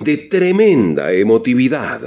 de tremenda emotividad.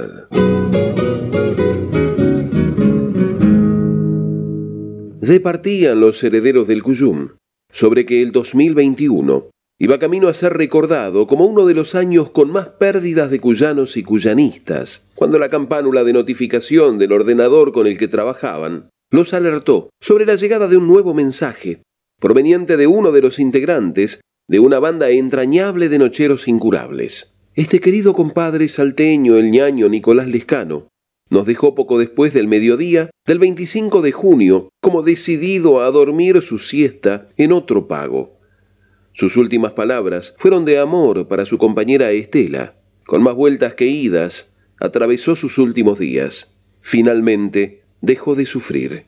Departían los herederos del Cuyum sobre que el 2021 iba camino a ser recordado como uno de los años con más pérdidas de cuyanos y cuyanistas, cuando la campánula de notificación del ordenador con el que trabajaban los alertó sobre la llegada de un nuevo mensaje, proveniente de uno de los integrantes de una banda entrañable de nocheros incurables. Este querido compadre salteño, el ñaño Nicolás Lescano, nos dejó poco después del mediodía del 25 de junio, como decidido a dormir su siesta en otro pago. Sus últimas palabras fueron de amor para su compañera Estela. Con más vueltas que idas, atravesó sus últimos días. Finalmente, dejó de sufrir.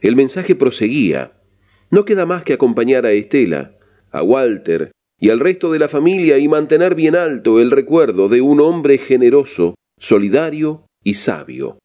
El mensaje proseguía. No queda más que acompañar a Estela, a Walter y al resto de la familia y mantener bien alto el recuerdo de un hombre generoso, solidario y sabio.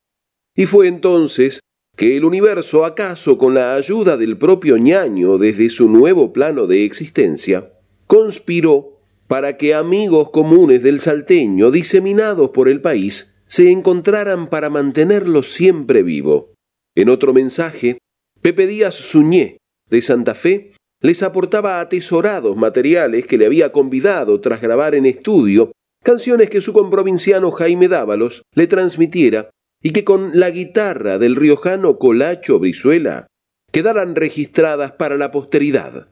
Y fue entonces que el universo, acaso con la ayuda del propio ñaño desde su nuevo plano de existencia, conspiró para que amigos comunes del salteño diseminados por el país se encontraran para mantenerlo siempre vivo. En otro mensaje, Pepe Díaz Suñé, de Santa Fe, les aportaba atesorados materiales que le había convidado tras grabar en estudio canciones que su comprovinciano Jaime Dávalos le transmitiera y que con la guitarra del riojano Colacho Brizuela quedaran registradas para la posteridad.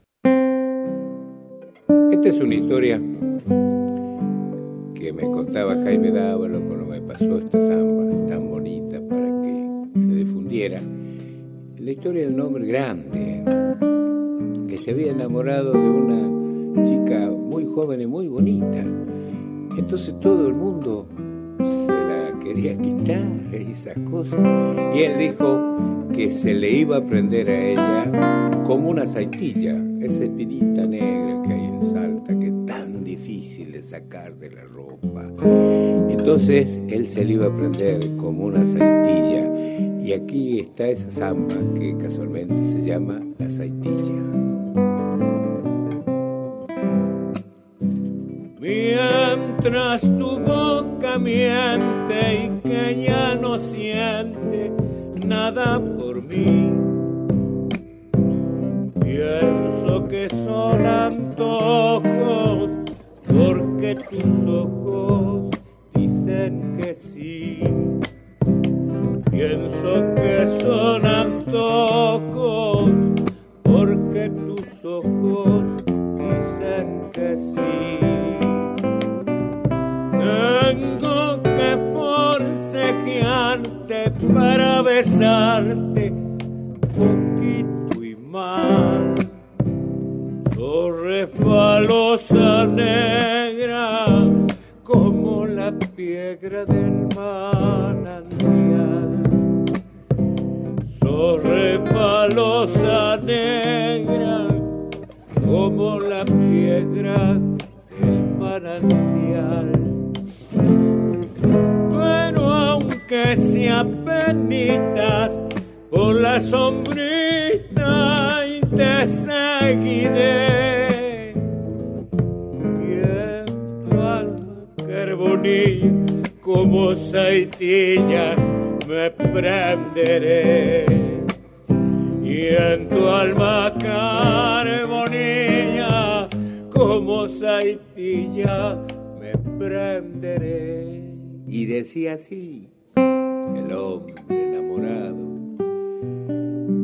Esta es una historia que me contaba Jaime Dávalo cuando me pasó esta samba tan bonita para que se difundiera. La historia de un hombre grande que se había enamorado de una chica muy joven y muy bonita. Entonces todo el mundo quería quitar esas cosas. Y él dijo que se le iba a prender a ella como una saitilla, esa espinita negra que hay en Salta, que es tan difícil de sacar de la ropa. Entonces él se le iba a prender como una saitilla. Y aquí está esa samba que casualmente se llama la saitilla. Mientras tu boca miente y que ya no siente nada por mí, pienso que son antojos porque tus ojos dicen que sí. Pienso que son antojos porque tus ojos dicen que sí. Tengo que forcejearte para besarte poquito y mal. Sorrefalosa negra como la piedra del manantial. Sorrefalosa negra como la piedra del manantial. Sea penitas por la sombrita y te seguiré. Y en tu alma carbonilla como saitilla me prenderé. Y en tu alma carbonilla como saitilla prenderé. Y decía así, el hombre enamorado.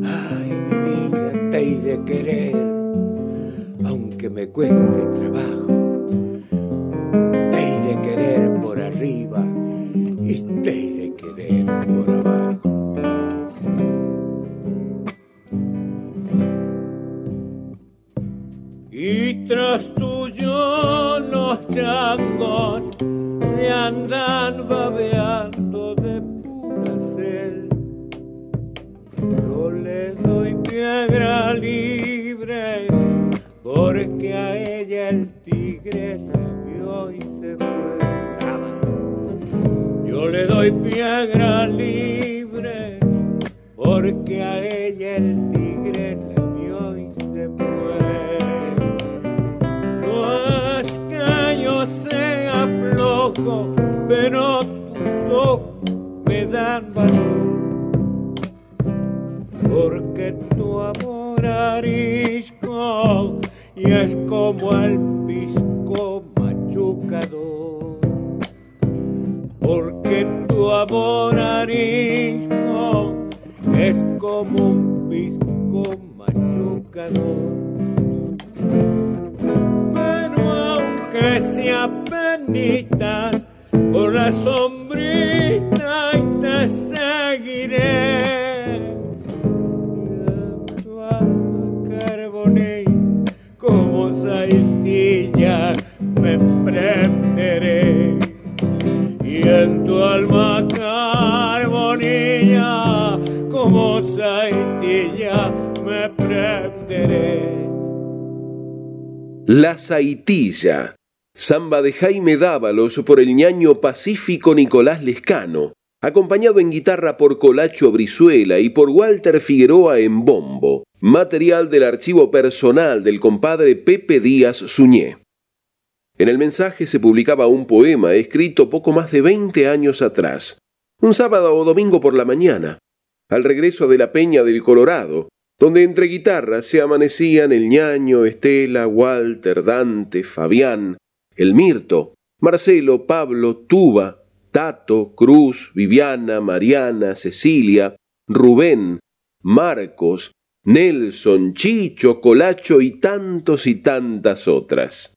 Ay, mi vida, te he de querer, aunque me cueste trabajo. Te he de querer por arriba y te he de querer por abajo. Y tras tuyo los changos se andan babeando de. Yo le doy piedra libre porque a ella el tigre la vio y se fue. Yo le doy piedra libre porque a ella el tigre la vio y se fue. No es que yo sea flojo, pero tus ojos me dan valor. Porque tu amor arisco y es como el pisco machucador. Porque tu amor arisco es como un pisco machucador. Pero aunque sea penitas, por la sombrita y te tu alma carbonilla, como saitilla, me prenderé. La Saitilla, samba de Jaime Dávalos por el ñaño pacífico Nicolás Lescano, acompañado en guitarra por Colacho Brizuela y por Walter Figueroa en bombo, material del archivo personal del compadre Pepe Díaz Suñé. En el mensaje se publicaba un poema escrito poco más de 20 años atrás, un sábado o domingo por la mañana, al regreso de la Peña del Colorado, donde entre guitarras se amanecían el ñaño, Estela, Walter, Dante, Fabián, el Mirto, Marcelo, Pablo, Tuba, Tato, Cruz, Viviana, Mariana, Cecilia, Rubén, Marcos, Nelson, Chicho, Colacho y tantos y tantas otras.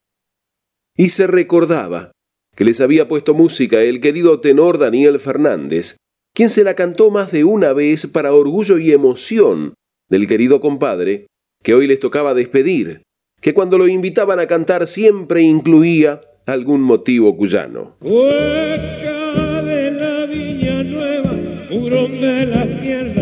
Y se recordaba que les había puesto música el querido tenor Daniel Fernández, quien se la cantó más de una vez para orgullo y emoción del querido compadre, que hoy les tocaba despedir, que cuando lo invitaban a cantar siempre incluía algún motivo cuyano. Hueca de la viña nueva, de la tierra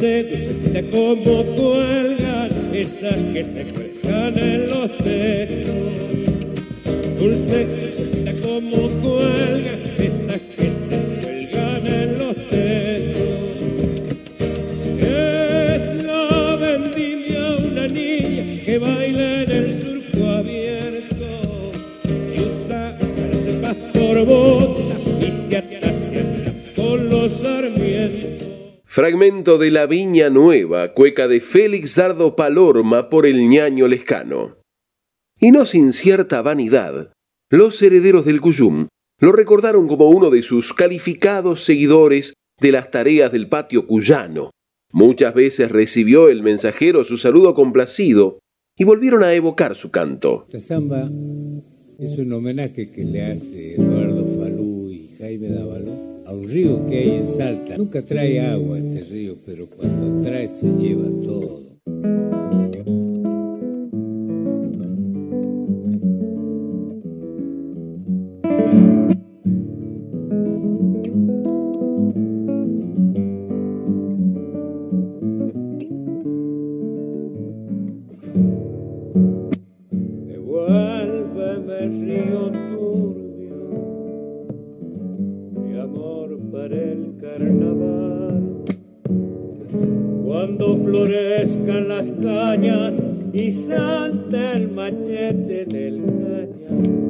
Dulce, dulcecita como cuelgan esas que se cuelgan en los techos. Dulce, dulcecita como cuelgan esas Fragmento de La Viña Nueva, cueca de Félix Dardo Palorma por el ñaño lescano. Y no sin cierta vanidad, los herederos del Cuyum lo recordaron como uno de sus calificados seguidores de las tareas del patio cuyano. Muchas veces recibió el mensajero su saludo complacido y volvieron a evocar su canto. Samba es un homenaje que le hace Eduardo Falú y Jaime a un río que hay en Salta. Nunca trae agua este río, pero cuando trae se lleva todo. Florezcan las cañas y salte el machete en el cañaveral.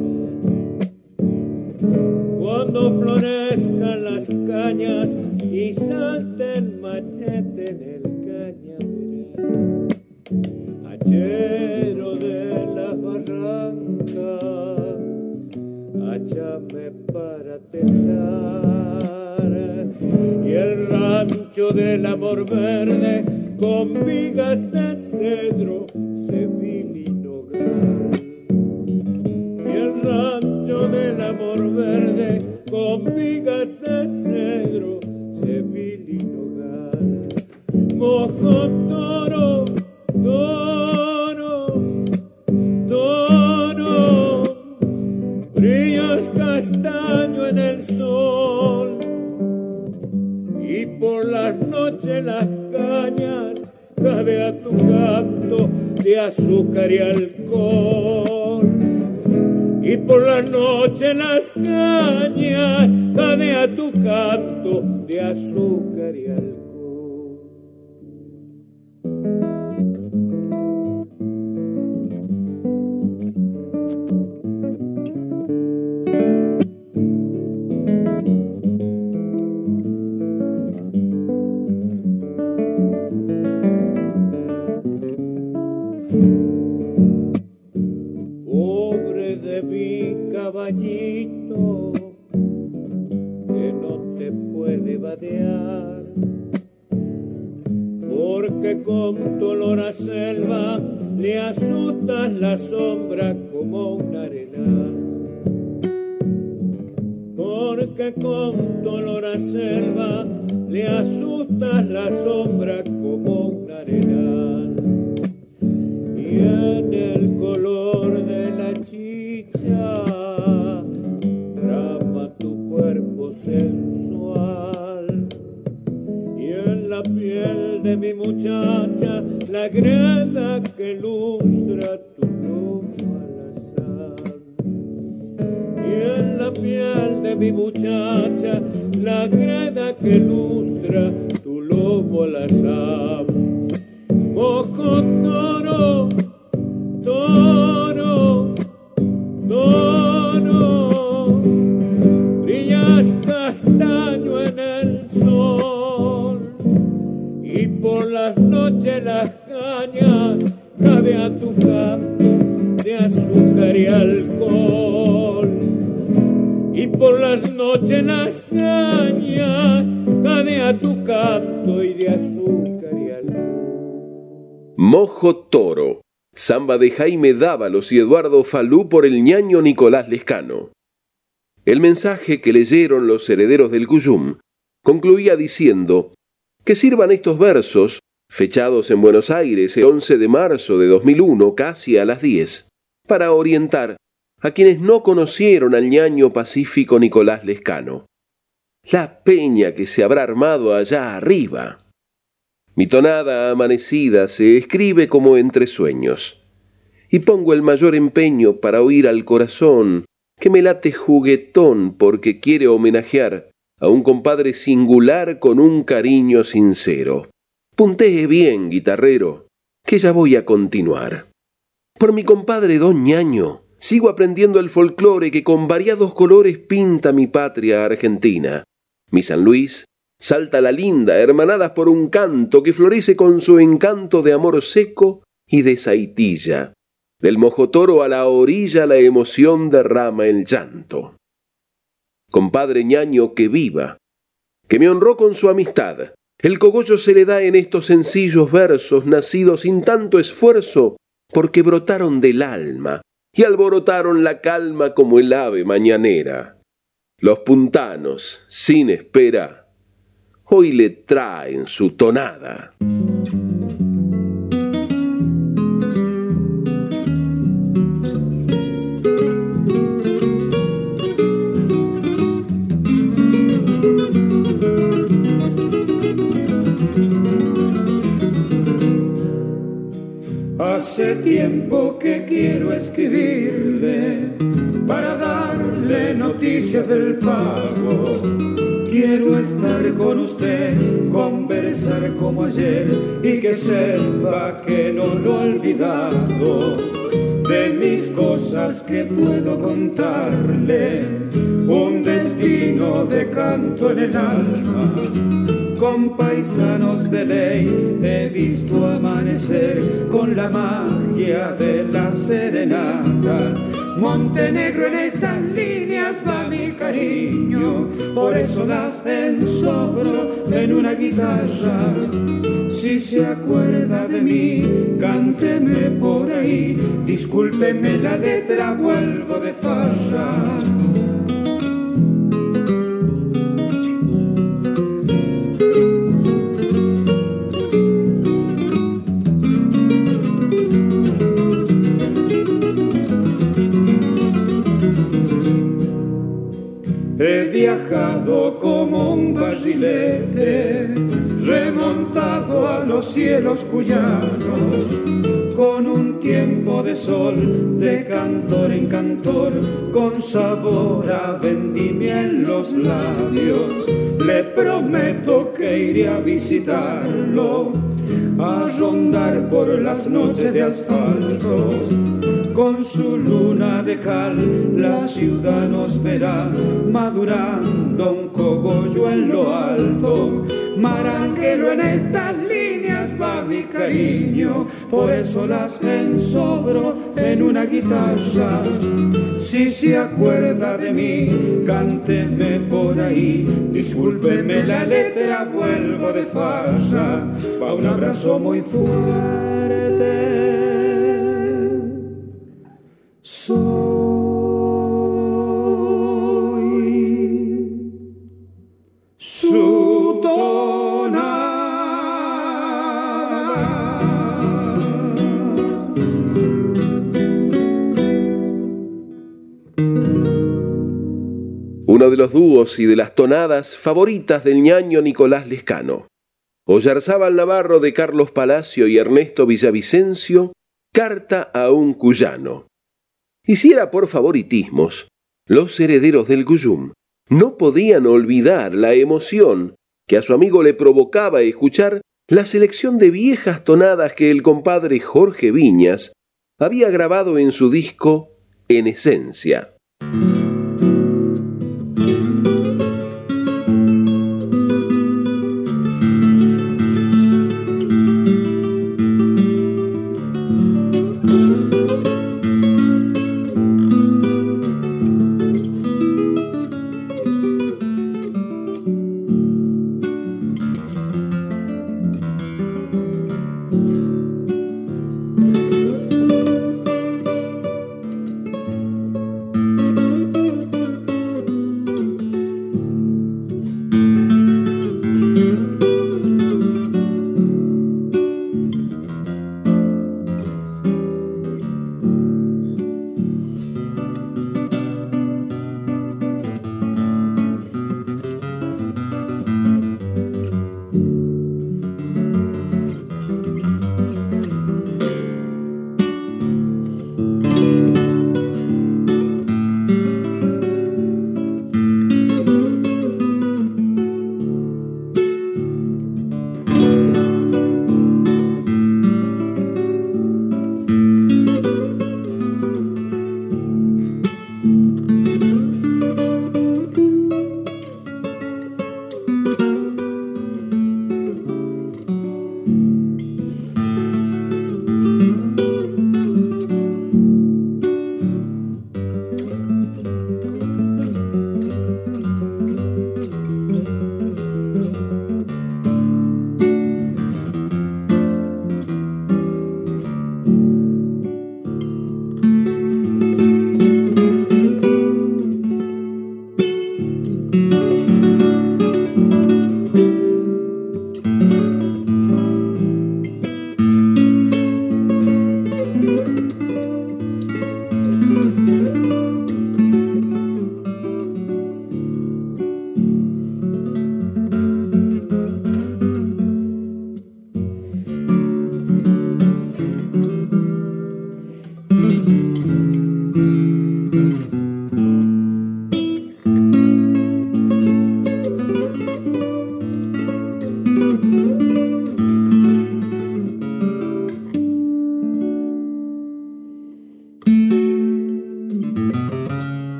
Cuando florezcan las cañas y salte el machete en el cañaveral. Hachero de las barrancas, háchame para techar. Y el rancho del amor verde con vigas de cedro, sevil y. Y el rancho del amor verde con vigas de cedro, sevil y mojo toro, toro, toro, brillas castaño en el sol y por las noches las cañas a tu canto de azúcar y alcohol. Y por la noche las cañas a tu canto de azúcar y alcohol. Con tu a selva le asustas la sombra como un arenal. Porque con tu olor a selva le asustas la sombra como un arenal. Y de mi muchacha, la greda que lustra tu al azar. Y en la piel de mi muchacha, la greda que lustra tu lomo al azar. Mojo toro, toro, noches las cañas cabe a tu canto de azúcar y alcohol y por las noches las cañas cabe a tu canto y de azúcar y alcohol Mojo Toro Samba de Jaime Dávalos y Eduardo Falú por el ñaño Nicolás Lescano. El mensaje que leyeron los herederos del Cuyum concluía diciendo que sirvan estos versos, fechados en Buenos Aires el 11 de marzo de 2001, casi a las 10, para orientar a quienes no conocieron al ñaño pacífico Nicolás Lescano. La peña que se habrá armado allá arriba. Mi tonada amanecida se escribe como entre sueños, y pongo el mayor empeño para oír al corazón que me late juguetón porque quiere homenajear a un compadre singular con un cariño sincero. Puntee bien, guitarrero, que ya voy a continuar. Por mi compadre don Ñaño, sigo aprendiendo el folclore que con variados colores pinta mi patria argentina. Mi San Luis, salta la linda, hermanadas por un canto que florece con su encanto de amor seco y de saitilla. Del mojotoro a la orilla la emoción derrama el llanto. Compadre ñaño que viva, que me honró con su amistad. El cogollo se le da en estos sencillos versos nacidos sin tanto esfuerzo, porque brotaron del alma y alborotaron la calma como el ave mañanera. Los puntanos, sin espera, hoy le traen su tonada. Hace tiempo que quiero escribirle para darle noticias del pago. Quiero estar con usted, conversar como ayer y que sepa que no lo he olvidado. De mis cosas que puedo contarle, un destino de canto en el alma con paisanos de ley he visto amanecer con la magia de la serenata. Montenegro en estas líneas va mi cariño, por eso las ensobro en una guitarra. Si se acuerda de mí, cánteme por ahí, discúlpeme la letra, vuelvo de farra. Los cielos cuyanos, con un tiempo de sol, de cantor en cantor, con sabor a vendimia en los labios. Le prometo que iré a visitarlo, a rondar por las noches de asfalto con su luna de cal, la ciudad nos verá madurando un cogollo en lo alto. Maranquero en va mi cariño, por eso las ensobro en una guitarra. Si se acuerda de mí, cánteme por ahí, discúlpeme la letra, vuelvo de farsa, pa' un abrazo muy fuerte. De los dúos y de las tonadas favoritas del ñaño Nicolás Lescano. Ollarzábal Navarro de Carlos Palacio y Ernesto Villavicencio, Carta a un cuyano. Y si era por favoritismos, los herederos del Guyum no podían olvidar la emoción que a su amigo le provocaba escuchar la selección de viejas tonadas que el compadre Jorge Viñas había grabado en su disco En Esencia.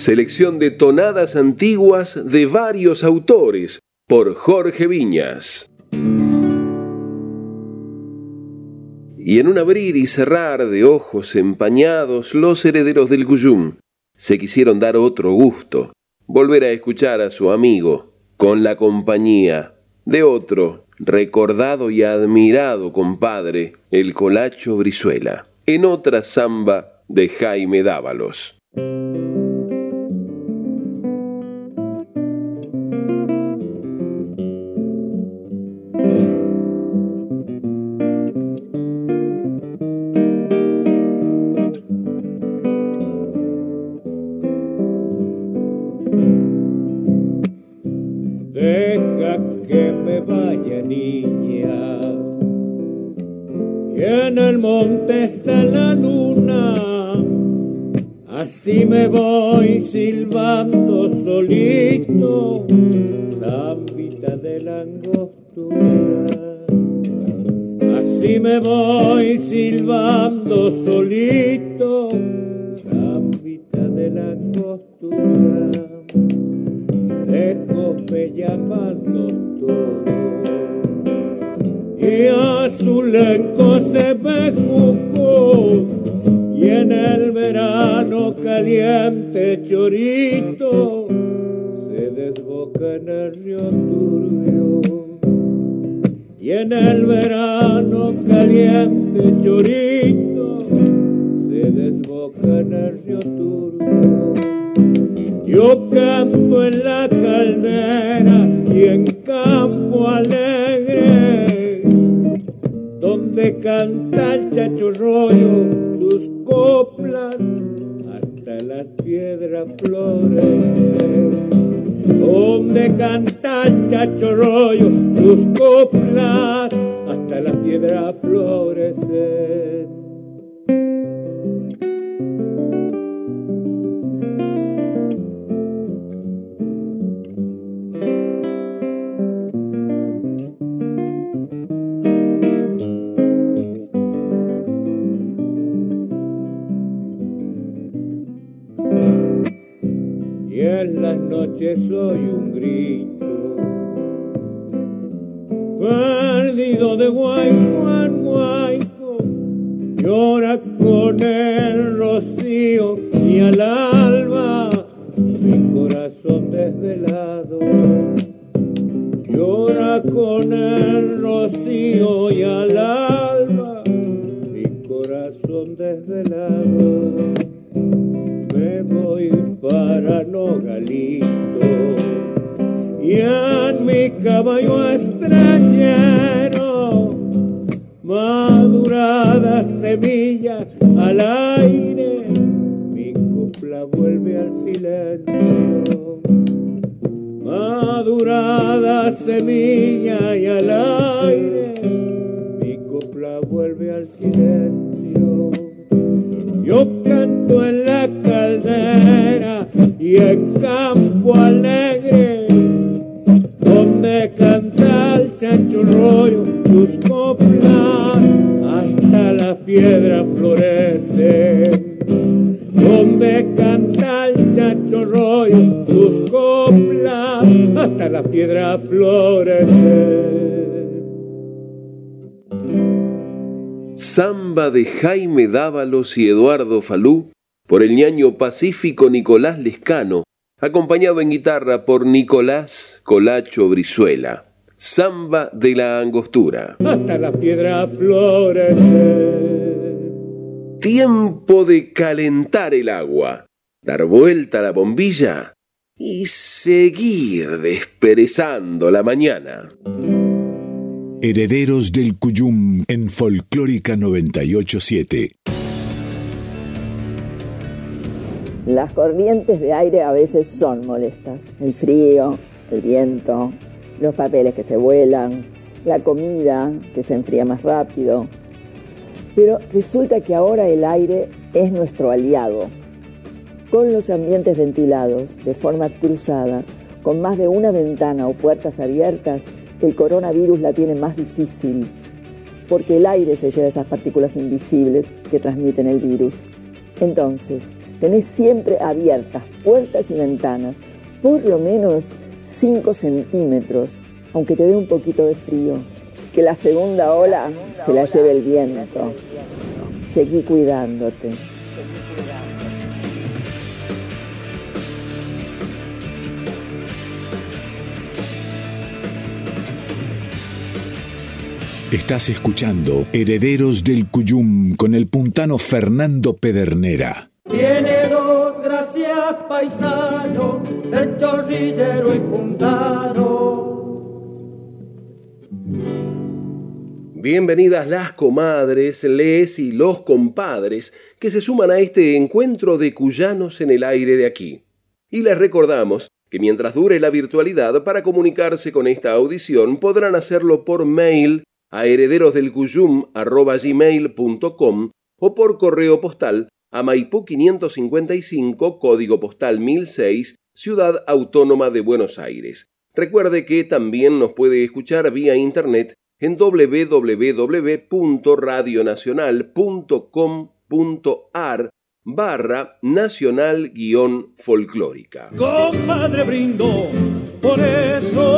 Selección de tonadas antiguas de varios autores por Jorge Viñas. Y en un abrir y cerrar de ojos empañados, los herederos del Guyum se quisieron dar otro gusto, volver a escuchar a su amigo, con la compañía de otro recordado y admirado compadre, el Colacho Brizuela, en otra samba de Jaime Dávalos. Si me voy silbando solito, zambita de la angostura. Así me voy silbando solito, azulencos de Bejuco y en el verano caliente chorito se desboca en el río Turbio. Y en el verano caliente chorito se desboca en el río Turbio. Yo canto en la caldera y en campo alegre, donde canta el chachorroyo sus coplas hasta las piedras florecen. Donde canta el chachorroyo sus coplas hasta las piedras florecen. Noche soy un grito, perdido de guayco en guayco, llora con el rocío y al alba mi corazón desvelado. Llora con el rocío y al alba mi corazón desvelado para Nogalito y en mi caballo extrañero madurada semilla al aire mi copla vuelve al silencio. Madurada semilla y al aire mi copla vuelve al silencio. Yo en la caldera y en campo alegre, donde canta el chanchorroyo sus coplas, hasta las piedras florecen. Donde canta el chanchorroyo sus coplas, hasta las piedras florecen. Samba de Jaime Dávalos y Eduardo Falú por el ñaño pacífico Nicolás Lescano, acompañado en guitarra por Nicolás Colacho Brizuela. Samba de la Angostura. Hasta la piedra flores. Tiempo de calentar el agua, dar vuelta a la bombilla y seguir desperezando la mañana. Herederos del Cuyum en Folclórica 987. Las corrientes de aire a veces son molestas. El frío, el viento, los papeles que se vuelan, la comida que se enfría más rápido. Pero resulta que ahora el aire es nuestro aliado. Con los ambientes ventilados de forma cruzada, con más de una ventana o puertas abiertas, el coronavirus la tiene más difícil, porque el aire se lleva esas partículas invisibles que transmiten el virus. Entonces, tenés siempre abiertas puertas y ventanas, por lo menos 5 centímetros, aunque te dé un poquito de frío. Que la segunda ola se la lleve el viento. Seguí cuidándote. Estás escuchando Herederos del Cuyum con el puntano Fernando Pedernera. Tiene dos gracias paisanos, ser chorrillero y puntano. Bienvenidas las comadres, les y los compadres que se suman a este encuentro de cuyanos en el aire de aquí. Y les recordamos que mientras dure la virtualidad para comunicarse con esta audición podrán hacerlo por mail a herederosdelcuyum.com o por correo postal a Maipú 555, código postal 1006, Ciudad Autónoma de Buenos Aires. Recuerde que también nos puede escuchar vía internet en www.radionacional.com.ar barra nacional guion folclórica. Compadre brindo por eso.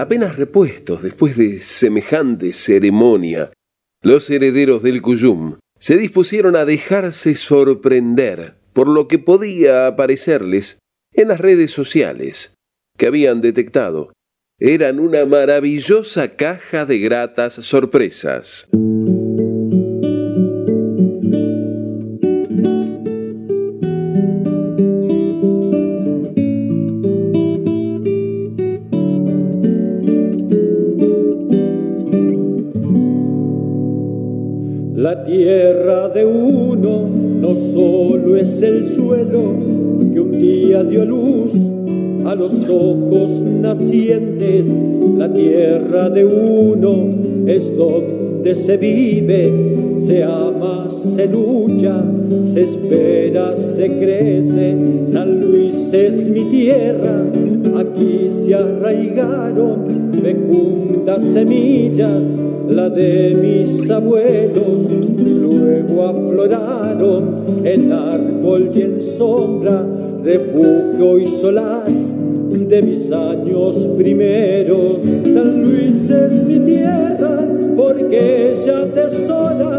Apenas repuestos después de semejante ceremonia, los herederos del Cuyum se dispusieron a dejarse sorprender por lo que podía aparecerles en las redes sociales que habían detectado. Eran una maravillosa caja de gratas sorpresas. La tierra de uno no solo es el suelo que un día dio luz a los ojos nacientes, la tierra de uno es donde se vive, se ama, se lucha, se espera, se crece. San Luis es mi tierra, aquí se arraigaron fecundas semillas, la de mis abuelos, luego afloraron en árbol y en sombra, refugio y solaz de mis años primeros. San Luis es mi tierra porque ella tesora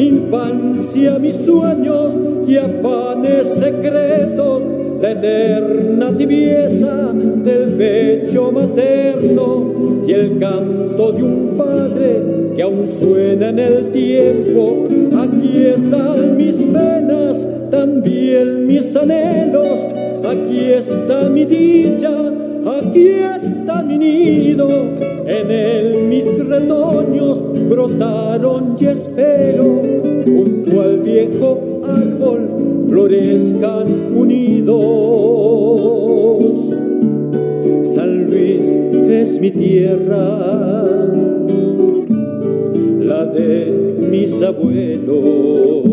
mi infancia, mis sueños y afanes secretos, la eterna tibieza del pecho materno y el canto de un padre que aún suena en el tiempo. Aquí están mis penas, también mis anhelos, aquí está mi dicha, aquí está mi nido, en él mis retoños brotaron y espero, junto al viejo árbol florezcan unidos. San Luis es mi tierra, la de mis abuelos.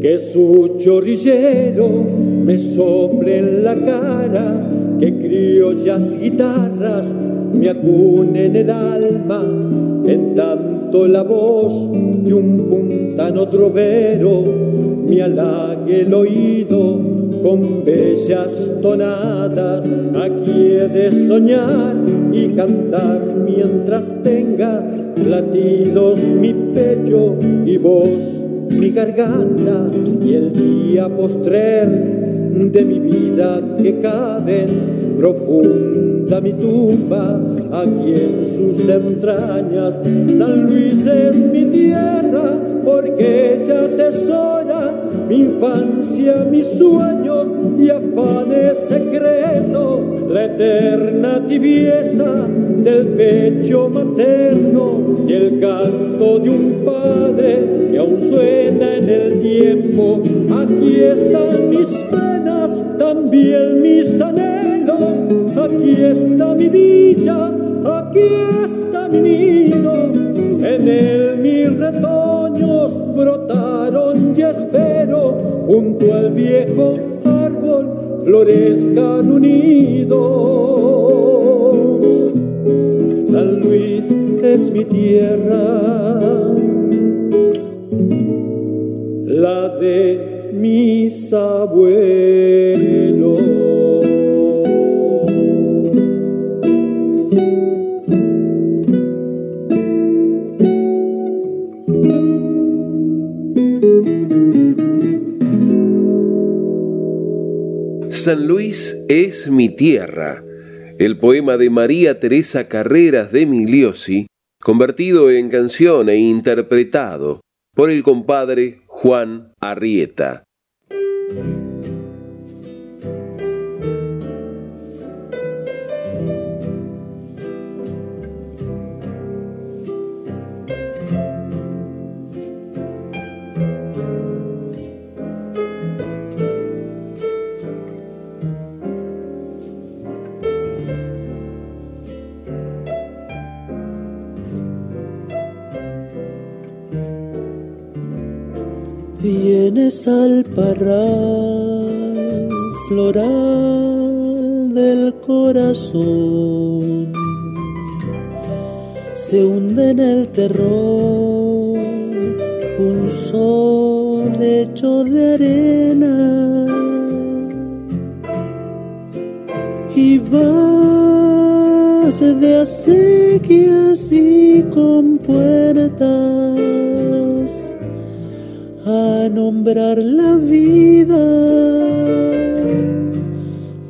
Que su chorrillero me sople en la cara, que criollas guitarras me acunen el alma, en tanto la voz de un puntano trovero me halague el oído con bellas tonadas. Aquí he de soñar y cantar mientras tenga latidos mi pecho y voz mi garganta y el día postrer de mi vida que cabe profunda mi tumba aquí en sus entrañas San Luis es mi tierra porque ella atesora mi infancia mis sueños y afanes secretos la eterna tibieza del pecho materno y el canto de un padre que aún suena en el tiempo. Aquí están mis también mis anhelos, aquí está mi dicha, aquí está mi nido, en él mis retoños brotaron y espero junto al viejo árbol florezcan unidos. San Luis es mi tierra, la de mis abuelos. San Luis es mi tierra, el poema de María Teresa Carreras de Migliosi, convertido en canción e interpretado por el compadre Juan Arrieta. Vienes al parral floral del corazón, se hunde en el terror un sol hecho de arena. Y vas de acequias y con puertas nombrar la vida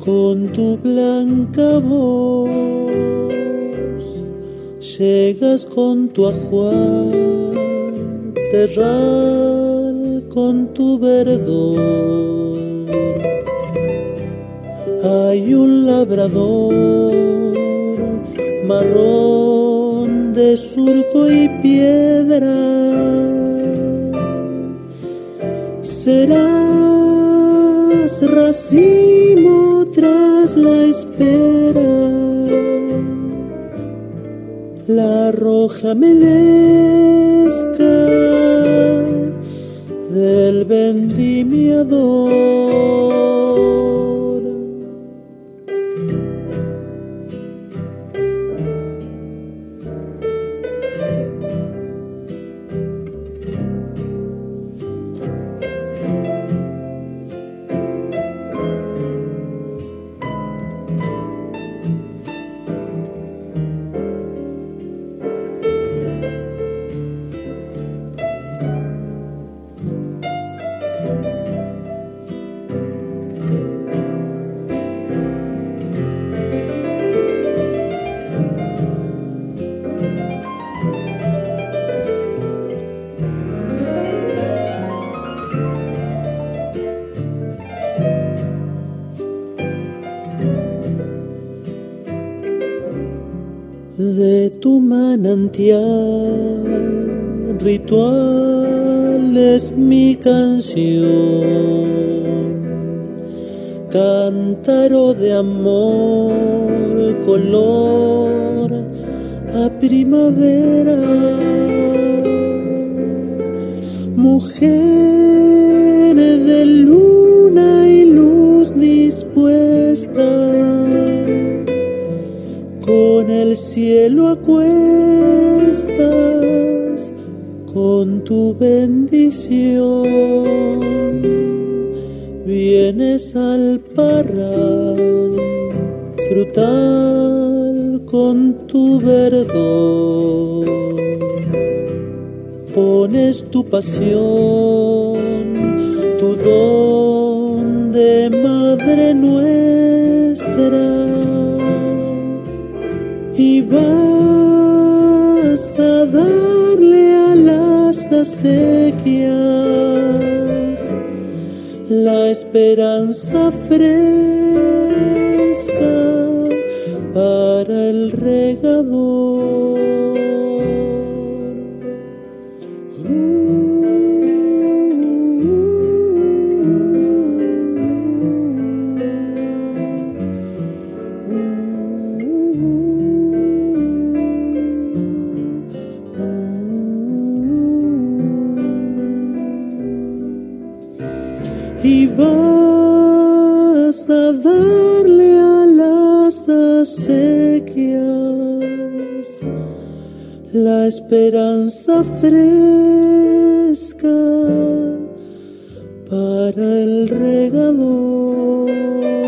con tu blanca voz. Llegas con tu ajuar terral, con tu verdor. Hay un labrador marrón de surco y piedra serás racimo tras la espera. La roja melesca del vendimiador. Cielo acuestas con tu bendición. Vienes al parral frutal con tu verdor. Pones tu pasión, tu don de madre nuestra y vas a darle a las acequias la esperanza fresca para el regador. La esperanza fresca para el regador.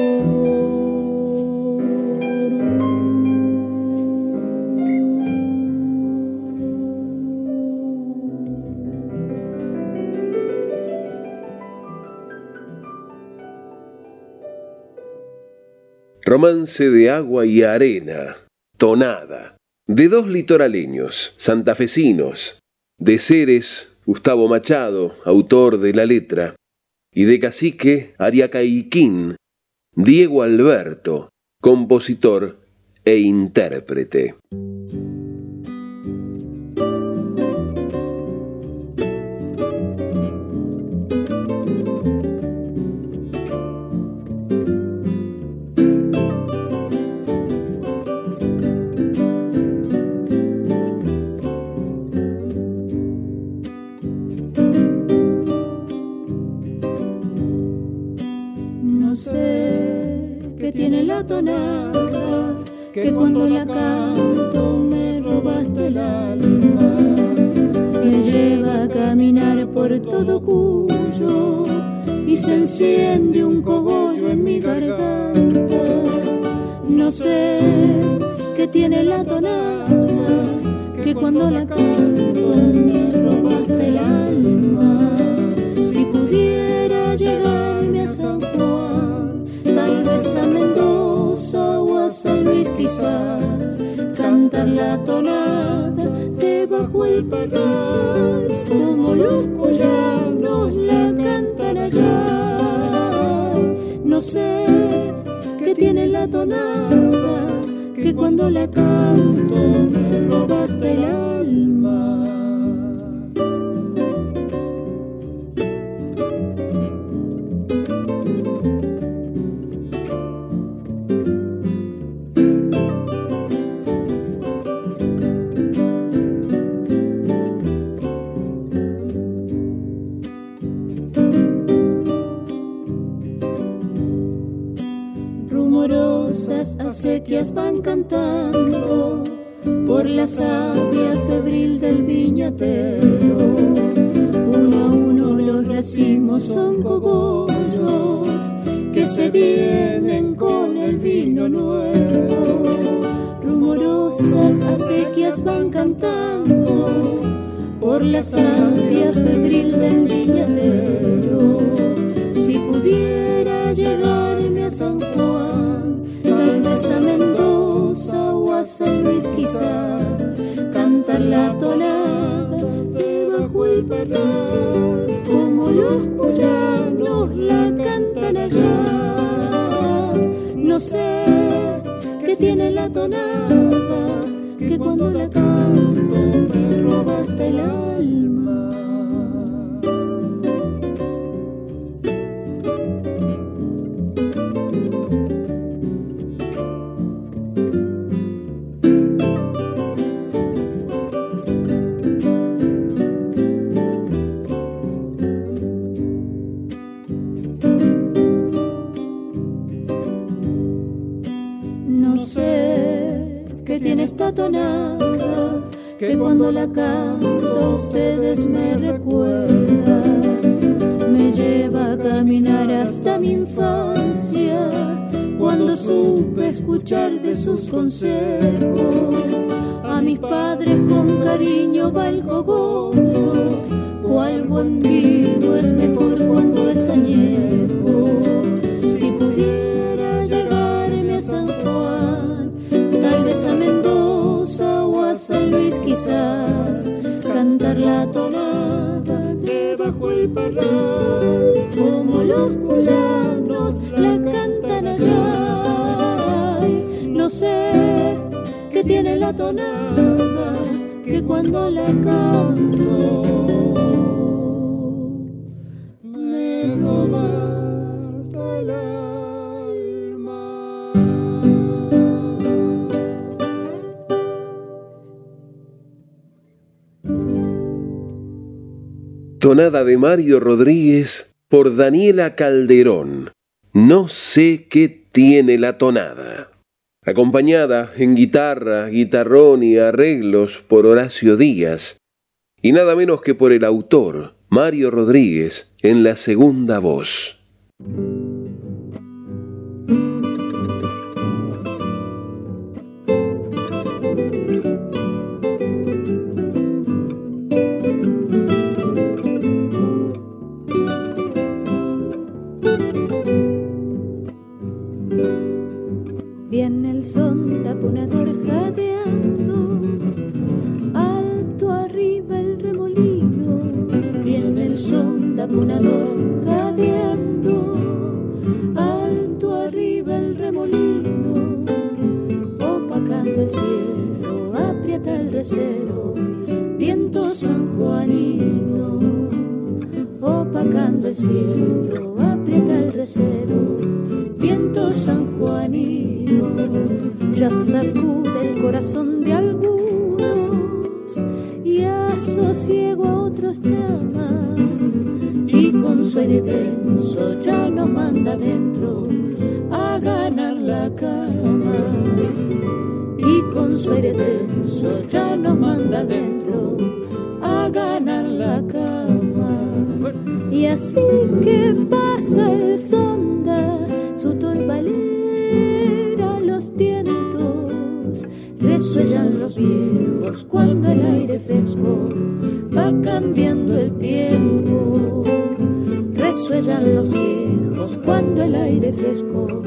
Romance de agua y arena, tonada, de dos litoraleños, santafesinos, de Ceres, Gustavo Machado, autor de la letra, y de Cacique, Ariacaiquín, Diego Alberto, compositor e intérprete. Cuando la canto me robaste el alma. Me lleva a caminar por todo Cuyo y se enciende un cogollo en mi garganta. No sé qué tiene la tonada, que cuando la canto me robaste el alma. La tonada debajo el pagar, como los cuyanos la cantan allá. No sé qué tiene la tonada, que cuando la canto me robaste el alma. Acequias van cantando por la savia febril del viñatero. Uno a uno los racimos son cogollos que se vienen con el vino nuevo. Rumorosas acequias van cantando por la savia febril del viñatero. San Luis quizás, cantar la tonada debajo el parral, como los cuyanos la cantan allá. No sé qué tiene la tonada, que cuando la canto me robaste el alma. Que cuando la canto ustedes me recuerda. Me lleva a caminar hasta mi infancia, cuando supe escuchar de sus consejos. A mis padres con cariño va el cual buen vino es mejor cuando es añejo. Luis quizás, cantar la tonada debajo el parral, como los cuyanos la cantan allá. No sé tiene la tonada que cuando la canto De Mario Rodríguez por Daniela Calderón. No sé qué tiene la tonada. Acompañada en guitarra, guitarrón y arreglos por Horacio Díaz. Y nada menos que por el autor, Mario Rodríguez, en la segunda voz. Recero, viento sanjuanino. Opacando el cielo, aprieta el recero, viento sanjuanino. Ya sacude el corazón de algunos y asosiego a otros llama. Y con su aire denso ya nos manda adentro a ganar la cama. Con su aire denso ya nos manda adentro a ganar la cama. Y así que pasa el sonda, su torbalera, los tientos, resuellan los viejos cuando el aire fresco va cambiando el tiempo. Resuellan los viejos cuando el aire fresco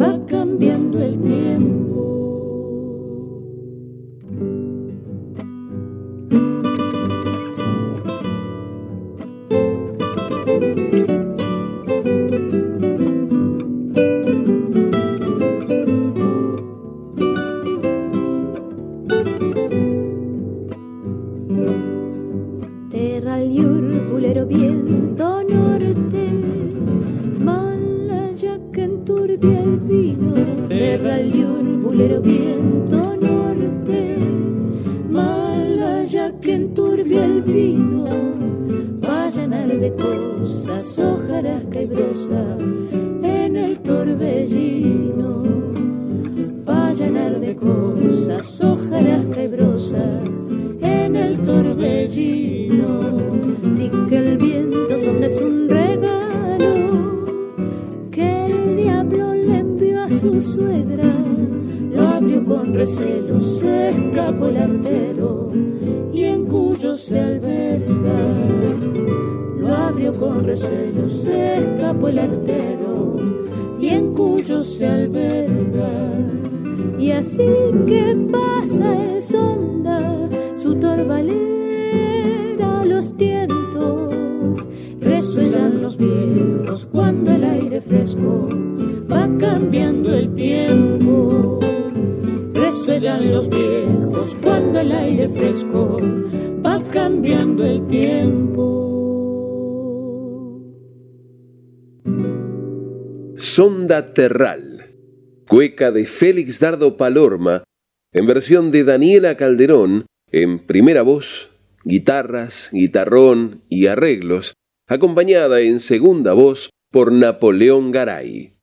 va cambiando el tiempo. Cuando el aire fresco va cambiando el tiempo. Resuellan los viejos cuando el aire fresco va cambiando el tiempo. Sonda Terral, cueca de Félix Dardo Palorma, en versión de Daniela Calderón, en primera voz, guitarras, guitarrón y arreglos, acompañada en segunda voz por Napoleón Garay.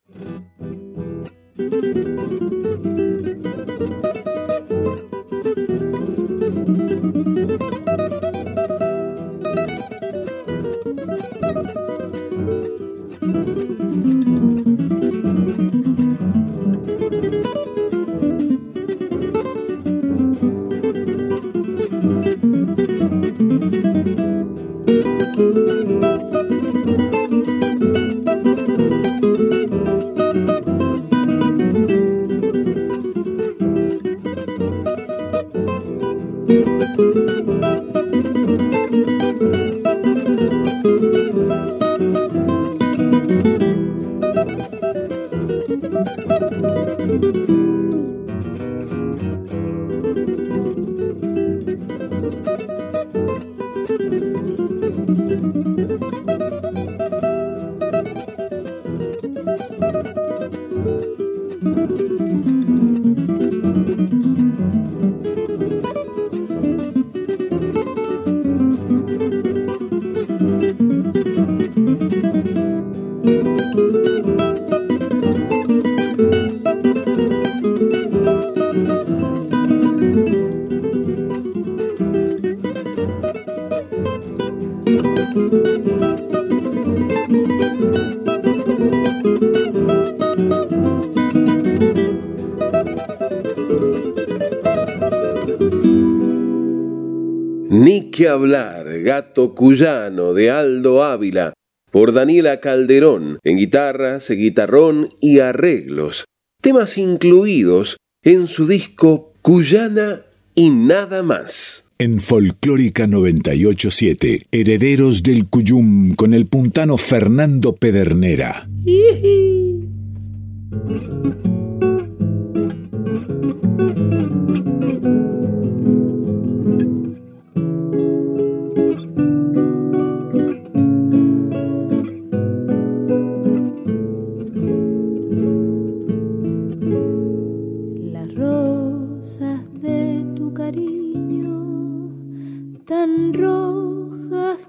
hablar, Gato Cuyano, de Aldo Ávila, por Daniela Calderón, en guitarras, guitarrón y arreglos, temas incluidos en su disco Cuyana y nada más. En Folclórica 987, Herederos del Cuyum con el puntano Fernando Pedernera.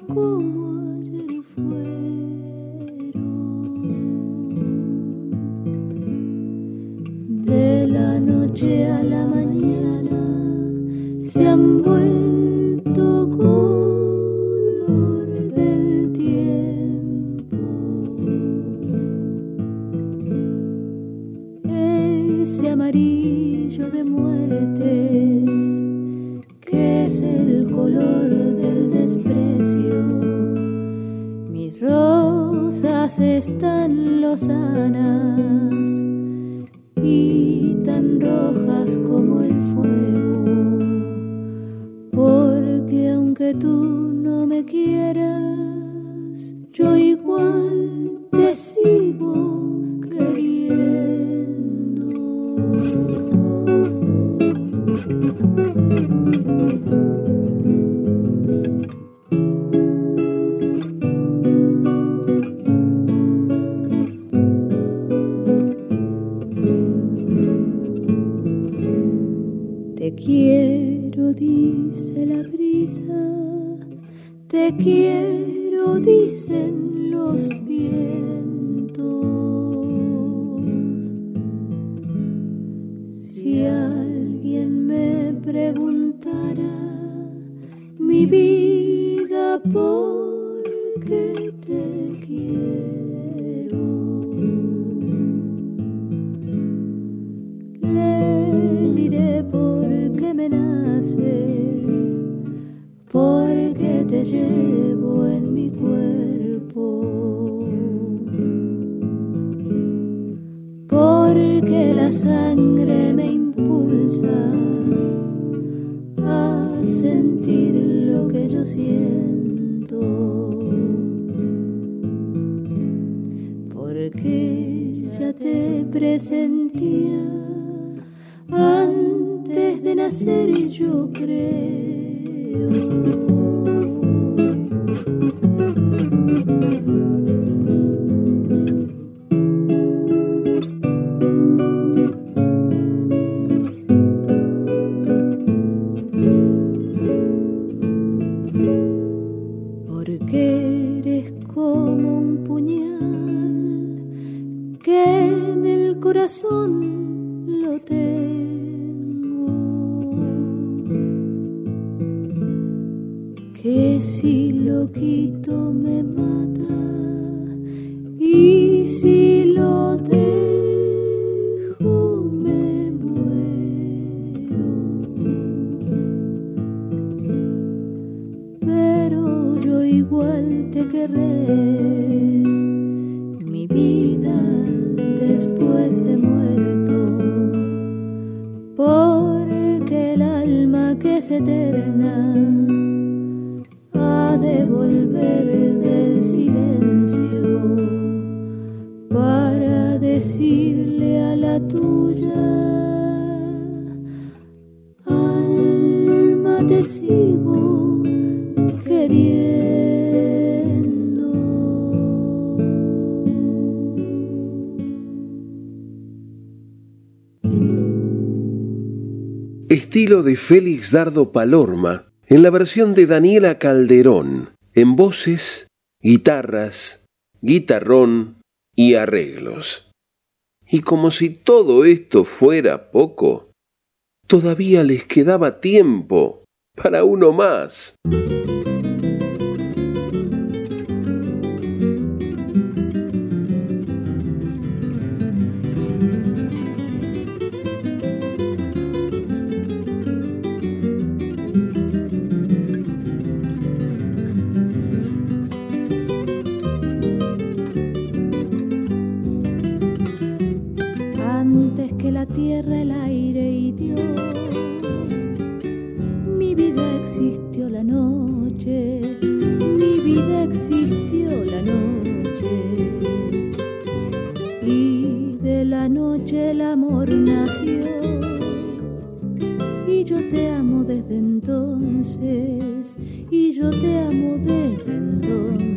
como ayer fueron. De la noche a la mañana se han vuelto color del tiempo. Ese amarillo de muerte que es el color rosas están lozanas y tan rojas como el fuego, porque aunque tú no me quieras, yo igual te sigo. si lo quito me mata y si lo dejo me muero. Pero yo igual te querré, mi vida después de muerto, porque el alma que es eterna estilo de Félix Dardo Palorma, en la versión de Daniela Calderón, en voces, guitarras, guitarrón y arreglos. Y como si todo esto fuera poco, todavía les quedaba tiempo para uno más. Amor nació. Y yo te amo desde entonces, y yo te amo desde entonces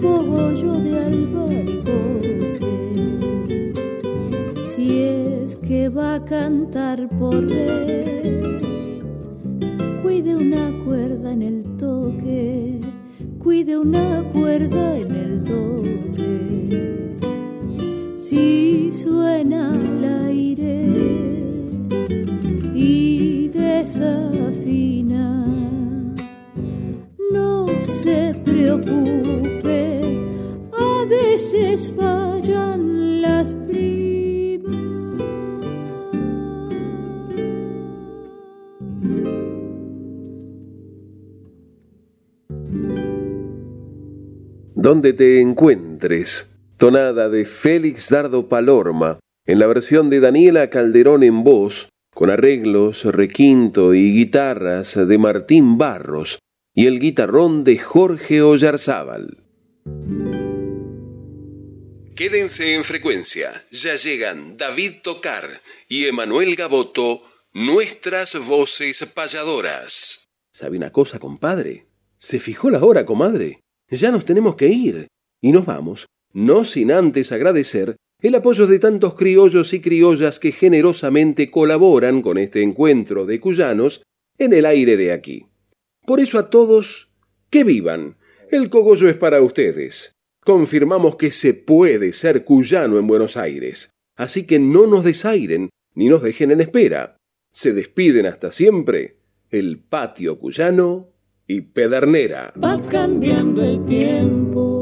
cogollo de albaricoque. Si es que va a cantar por rey, cuide una cuerda en el toque, cuide una cuerda en el toque. Si suena al aire y desafina, a veces fallan las primas. Donde te encuentres, tonada de Félix Dardo Palorma, en la versión de Daniela Calderón en voz, con arreglos, requinto y guitarras de Martín Barros y el guitarrón de Jorge Ollarzábal. Quédense en frecuencia, ya llegan David Tocar y Emanuel Gaboto, nuestras voces payadoras. ¿Sabe una cosa, compadre? Se fijó la hora, comadre. Ya nos tenemos que ir. Y nos vamos, no sin antes agradecer el apoyo de tantos criollos y criollas que generosamente colaboran con este encuentro de cuyanos en el aire de aquí. Por eso a todos, que vivan. El cogollo es para ustedes. Confirmamos que se puede ser cuyano en Buenos Aires. Así que no nos desairen ni nos dejen en espera. Se despiden hasta siempre el patio cuyano y Pedernera. Va cambiando el tiempo